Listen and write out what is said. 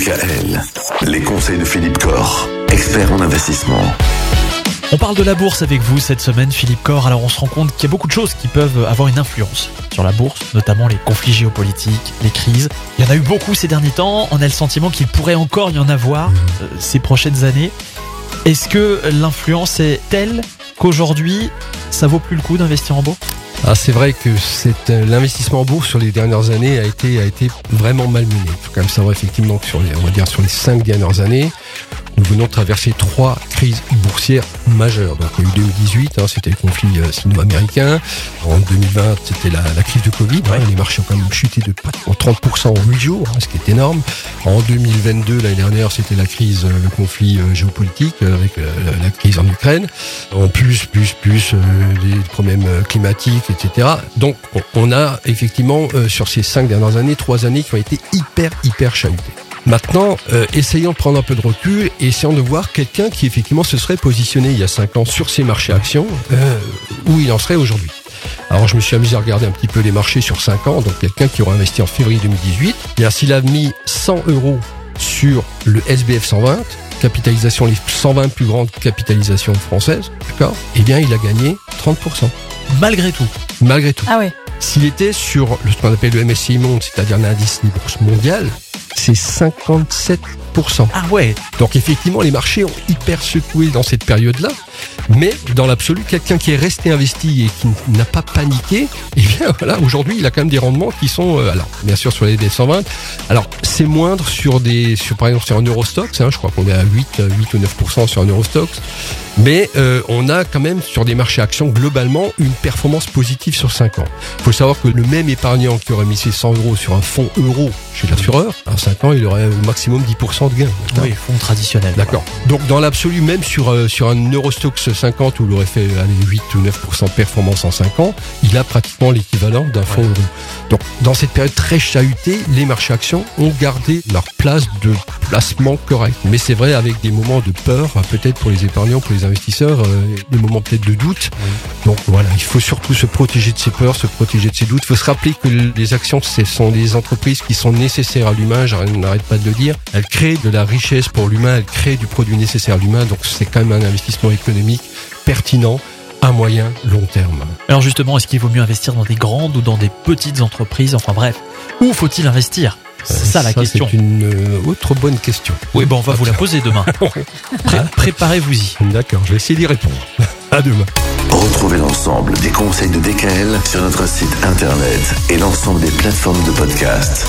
DKL, les conseils de Philippe Corr, expert en investissement. On parle de la bourse avec vous cette semaine, Philippe Corr. Alors on se rend compte qu'il y a beaucoup de choses qui peuvent avoir une influence sur la bourse, notamment les conflits géopolitiques, les crises. Il y en a eu beaucoup ces derniers temps. On a le sentiment qu'il pourrait encore y en avoir euh, ces prochaines années. Est-ce que l'influence est telle qu'aujourd'hui, ça vaut plus le coup d'investir en bourse? Ah, c'est vrai que euh, l'investissement en bourse sur les dernières années a été a été vraiment malmené. Il faut quand même savoir effectivement que sur les cinq dernières années, nous venons de traverser trois crises boursières majeures. Donc il y a eu 2018, hein, c'était le conflit euh, sino-américain. En 2020, c'était la, la, crise du Covid. Hein, les marchés ont quand même chuté de pratiquement 30% en 8 jours, hein, ce qui est énorme. En 2022, l'année dernière, c'était la crise, euh, le conflit euh, géopolitique avec la crise en Ukraine. En plus, plus, plus les problèmes climatiques, etc. Donc on a effectivement sur ces cinq dernières années, trois années qui ont été hyper, hyper chahutées. Maintenant, euh, essayons de prendre un peu de recul et essayons de voir quelqu'un qui effectivement se serait positionné il y a 5 ans sur ces marchés actions, euh, où il en serait aujourd'hui. Alors je me suis amusé à regarder un petit peu les marchés sur 5 ans, donc quelqu'un qui aurait investi en février 2018, et s'il a mis 100 euros sur le SBF 120, capitalisation, les 120 plus grandes capitalisations françaises, d'accord? Eh bien il a gagné 30%. Malgré tout Malgré tout. Ah ouais. S'il était sur ce qu'on appelle le MSCI Monde, c'est-à-dire l'indice des bourses mondiales, c'est 57%. Ah ouais Donc effectivement, les marchés ont hyper secoué dans cette période-là. Mais dans l'absolu, quelqu'un qui est resté investi et qui n'a pas paniqué, eh bien voilà, aujourd'hui, il a quand même des rendements qui sont, euh, alors bien sûr sur les D120. Alors c'est moindre sur des, sur par exemple sur un Eurostox, hein, je crois qu'on est à 8, 8 ou 9% sur un Eurostox. Mais euh, on a quand même sur des marchés actions globalement une performance positive sur 5 ans. Il faut savoir que le même épargnant qui aurait mis ses 100 euros sur un fonds euro chez l'assureur, en 5 ans, il aurait au maximum 10% de gain. Oui, fonds traditionnel. D'accord. Donc dans l'absolu, même sur, euh, sur un Eurostox 50 où il aurait fait allez, 8 ou 9% de performance en 5 ans, il a pratiquement l'équivalent d'un fonds euro. Donc dans cette période très chahutée, les marchés actions ont gardé leur place de placement correct. Mais c'est vrai avec des moments de peur, peut-être pour les épargnants, pour les investisseurs, euh, des moments peut-être de doute. Donc voilà, il faut surtout se protéger de ses peurs, se protéger de ses doutes. Il faut se rappeler que les actions, ce sont des entreprises qui sont nécessaires à l'humain, je n'arrête pas de le dire. Elles créent de la richesse pour l'humain, elles créent du produit nécessaire à l'humain, donc c'est quand même un investissement économique pertinent à moyen long terme. Alors justement, est-ce qu'il vaut mieux investir dans des grandes ou dans des petites entreprises? Enfin bref, où faut-il investir? C'est ça la question. C'est une euh, autre bonne question. Oui, bon, on va vous la poser demain. Préparez-vous-y. D'accord, je vais essayer d'y répondre. À demain. Retrouvez l'ensemble des conseils de DKL sur notre site internet et l'ensemble des plateformes de podcast.